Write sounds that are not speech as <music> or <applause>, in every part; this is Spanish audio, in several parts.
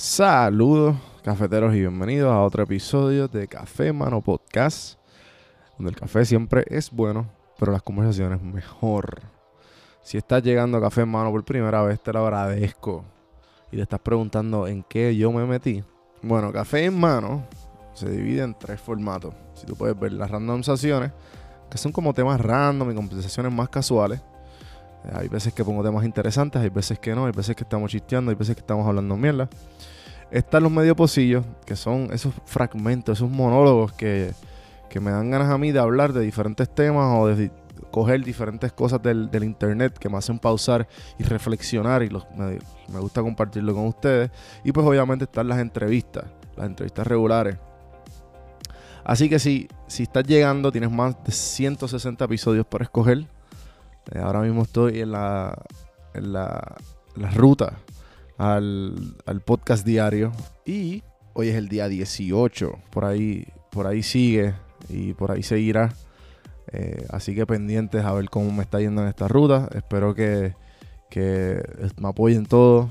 Saludos, cafeteros, y bienvenidos a otro episodio de Café Mano Podcast, donde el café siempre es bueno, pero las conversaciones mejor. Si estás llegando a Café Mano por primera vez, te lo agradezco. Y te estás preguntando en qué yo me metí. Bueno, Café en Mano se divide en tres formatos. Si tú puedes ver las randomizaciones, que son como temas random y conversaciones más casuales. Hay veces que pongo temas interesantes, hay veces que no, hay veces que estamos chisteando, hay veces que estamos hablando mierda. Están los medio pocillos, que son esos fragmentos, esos monólogos que, que me dan ganas a mí de hablar de diferentes temas o de coger diferentes cosas del, internet que me hacen pausar y reflexionar y los, me, me gusta compartirlo con ustedes. Y pues obviamente están las entrevistas, las entrevistas regulares. Así que si, si estás llegando, tienes más de 160 episodios para escoger. Eh, ahora mismo estoy en la, en la, la ruta al, al podcast diario. Y hoy es el día 18. Por ahí, por ahí sigue y por ahí seguirá. Eh, así que pendientes a ver cómo me está yendo en esta ruta. Espero que, que me apoyen todos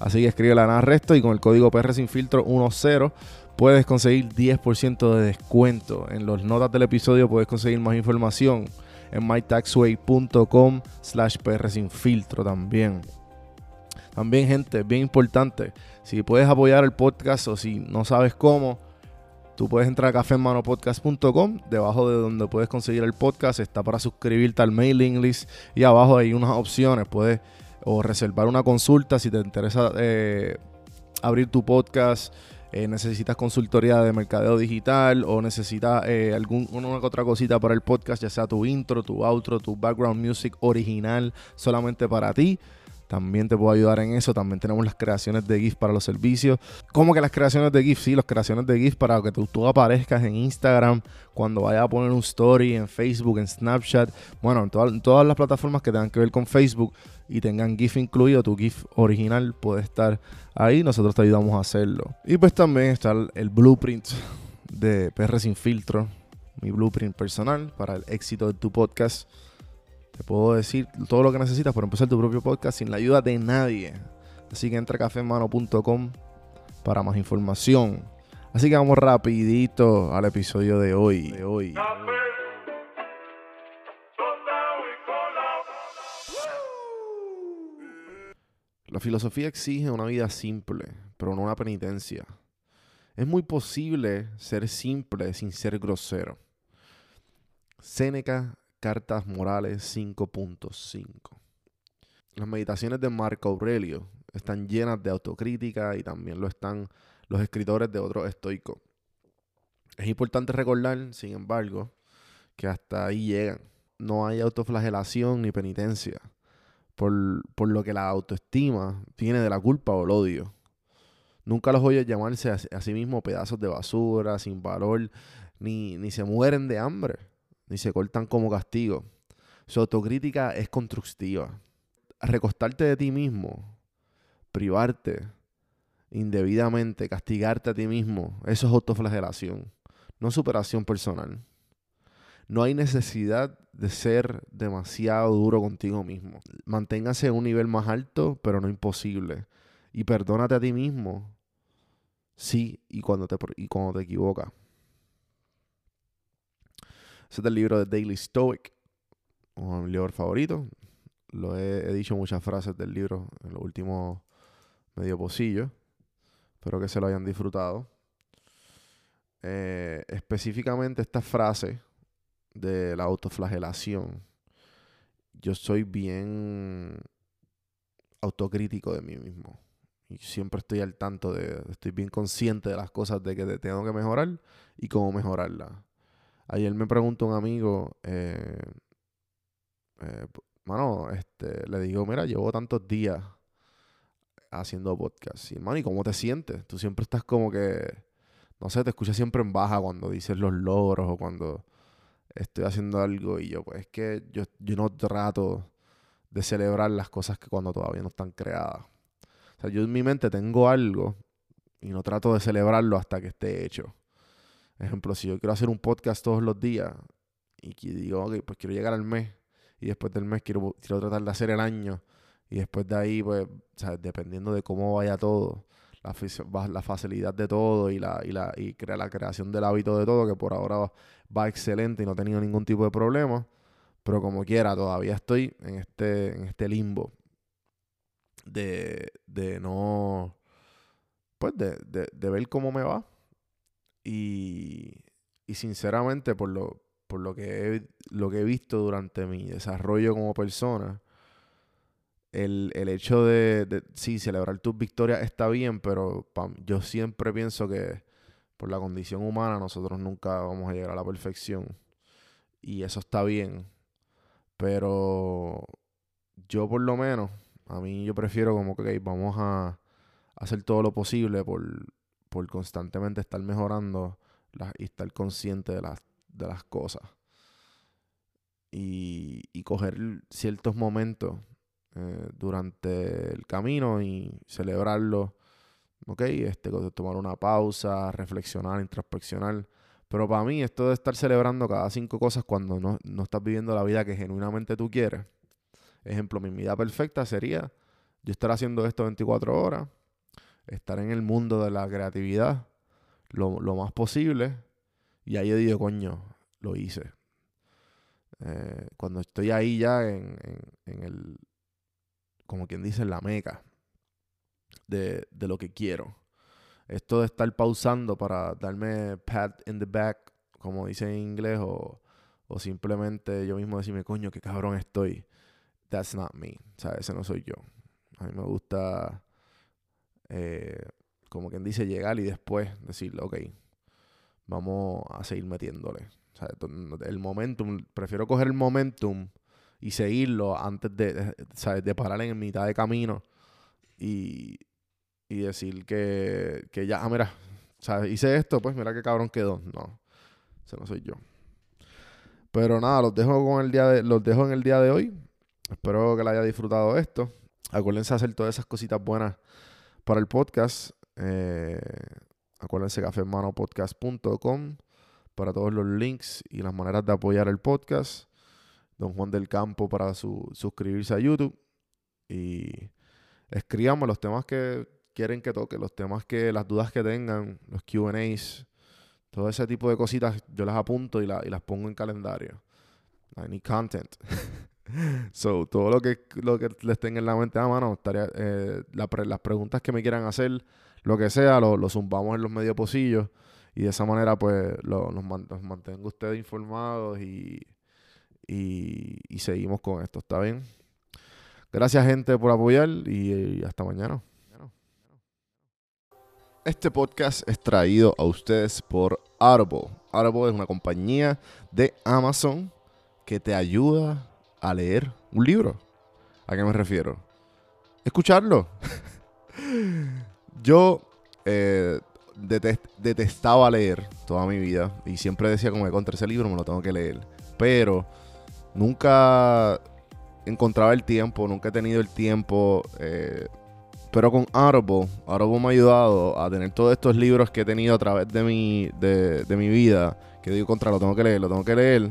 Así que escribe a Ana Resto y con el código PR Sin Filtro 10 puedes conseguir 10% de descuento. En las notas del episodio puedes conseguir más información en mytaxway.com slash PR también. También, gente, bien importante, si puedes apoyar el podcast o si no sabes cómo, tú puedes entrar a cafemanopodcast.com, debajo de donde puedes conseguir el podcast, está para suscribirte al mailing list y abajo hay unas opciones, puedes o reservar una consulta si te interesa eh, abrir tu podcast, eh, necesitas consultoría de mercadeo digital o necesitas eh, algún, una que otra cosita para el podcast, ya sea tu intro, tu outro, tu background music original solamente para ti. También te puedo ayudar en eso. También tenemos las creaciones de GIF para los servicios. ¿Cómo que las creaciones de GIF? Sí, las creaciones de GIF para que tú, aparezcas en Instagram, cuando vayas a poner un story, en Facebook, en Snapchat. Bueno, en, todas- en todas las plataformas que tengan que ver con Facebook y tengan GIF incluido, tu GIF original puede estar ahí. Nosotros te ayudamos a hacerlo. Y pues también está el, el blueprint de PR Sin Filtro. Mi blueprint personal para el éxito de tu podcast. Te puedo decir todo lo que necesitas para empezar tu propio podcast sin la ayuda de nadie. Así que entra a cafemano.com para más información. Así que vamos rapidito al episodio de hoy. De hoy. La filosofía exige una vida simple, pero no una penitencia. Es muy posible ser simple sin ser grosero. Séneca, Cartas Morales 5.5. Las meditaciones de Marco Aurelio están llenas de autocrítica y también lo están los escritores de otros estoicos. Es importante recordar, sin embargo, que hasta ahí llegan. No hay autoflagelación ni penitencia, por, por lo que la autoestima viene de la culpa o el odio. Nunca los oyes llamarse a, a sí mismos pedazos de basura, sin valor, ni, ni se mueren de hambre, ni se cortan como castigo. Su autocrítica es constructiva. Recostarte de ti mismo, privarte indebidamente, castigarte a ti mismo, eso es autoflagelación, no superación personal. No hay necesidad de ser demasiado duro contigo mismo. Manténgase en un nivel más alto, pero no imposible. Y perdónate a ti mismo. Sí, y cuando te, y cuando te equivocas. Ese es del libro de Daily Stoic, uno de mis libros favoritos. Lo he, dicho muchas frases del libro en los últimos medio pocillo. Espero que se lo hayan disfrutado. Eh, específicamente esta frase de la autoflagelación. Yo soy bien autocrítico de mí mismo. Y siempre estoy al tanto de, estoy bien consciente de las cosas de que te- tengo que mejorar y cómo mejorarlas. Ayer me preguntó un amigo, eh, eh, mano, este, le digo, mira, llevo tantos días haciendo podcast. Y, hermano, ¿y cómo te sientes? Tú siempre estás como que, no sé, te escuchas siempre en baja cuando dices los logros o cuando estoy haciendo algo y yo, pues es que yo, yo no trato de celebrar las cosas que cuando todavía no están creadas. O sea, yo en mi mente tengo algo y no trato de celebrarlo hasta que esté hecho. Ejemplo, si yo quiero hacer un podcast todos los días y digo, ok, pues quiero llegar al mes y después del mes quiero, quiero tratar de hacer el año y después de ahí, pues, dependiendo de cómo vaya todo, la, la facilidad de todo y la, y la y crea la creación del hábito de todo, que por ahora va, va, excelente y no he tenido ningún tipo de problema. Pero como quiera, todavía estoy en este, en este limbo de, de no. Pues de, de, de ver cómo me va. Y, y sinceramente, por lo, por lo que, he, lo que he visto durante mi desarrollo como persona, el, el hecho de, de, sí, celebrar tus victorias está bien, pero yo siempre pienso que por la condición humana nosotros nunca vamos a llegar a la perfección. Y eso está bien. Pero yo por lo menos, a mí yo prefiero como que vamos a hacer todo lo posible por, por constantemente estar mejorando y estar consciente de las, de las cosas. Y, y coger ciertos momentos eh, durante el camino y celebrarlo. ¿Ok? Este, tomar una pausa, reflexionar, introspeccionar. Pero para mí, esto de estar celebrando cada cinco cosas cuando no, no estás viviendo la vida que genuinamente tú quieres. Ejemplo, mi vida perfecta sería yo estar haciendo esto 24 horas, estar en el mundo de la creatividad lo, lo más posible. Y ahí yo digo, coño, lo hice. Eh, cuando estoy ahí ya en, en, el, como quien dice, la meca de, de, lo que quiero. Esto de estar pausando para darme pat in the back, como dice en inglés, o, o simplemente yo mismo decirme, coño, qué cabrón estoy. That's not me. O sea, ese no soy yo. A mí me gusta, eh, como quien dice, llegar y después decirle, ok, vamos a seguir metiéndole. El momentum, prefiero coger el momentum y seguirlo antes de, de parar en mitad de camino y, y decir que, que ya, ah, mira, ¿sabes? hice esto, pues mira qué cabrón quedó. No, ese no soy yo. Pero nada, los dejo con el día de, los dejo en el día de hoy. Espero que le haya disfrutado esto. Acuérdense de hacer todas esas cositas buenas para el podcast. Eh, acuérdense cafemanopodcast.com para todos los links y las maneras de apoyar el podcast. Don Juan del Campo para su, suscribirse a YouTube. Y escríbanme los temas que quieren que toque, los temas que, las dudas que tengan, los QAs, todo ese tipo de cositas, yo las apunto y, y las pongo en calendario. I need content. <laughs> so, todo lo que, lo que les tenga en la mente a mano, estaría, eh, las preguntas que me quieran hacer, lo que sea, lo, lo zumbamos en los medios posillos y de esa manera, pues, lo, nos, nos mantengo ustedes informados y y, seguimos con esto, ¿está bien? Gracias gente por apoyar y, hasta mañana. Este podcast es traído a ustedes por Audible. Audible es una compañía de Amazon que te ayuda a leer un libro. ¿A qué me refiero? Escucharlo. Yo eh, detestaba leer toda mi vida y siempre decía como que contra ese libro me lo tengo que leer. Pero nunca encontraba el tiempo, nunca he tenido el tiempo. Eh, pero con Audible, Audible me ha ayudado a tener todos estos libros que he tenido a través de mi, de, mi vida, que digo contra, lo tengo que leer, lo tengo que leer,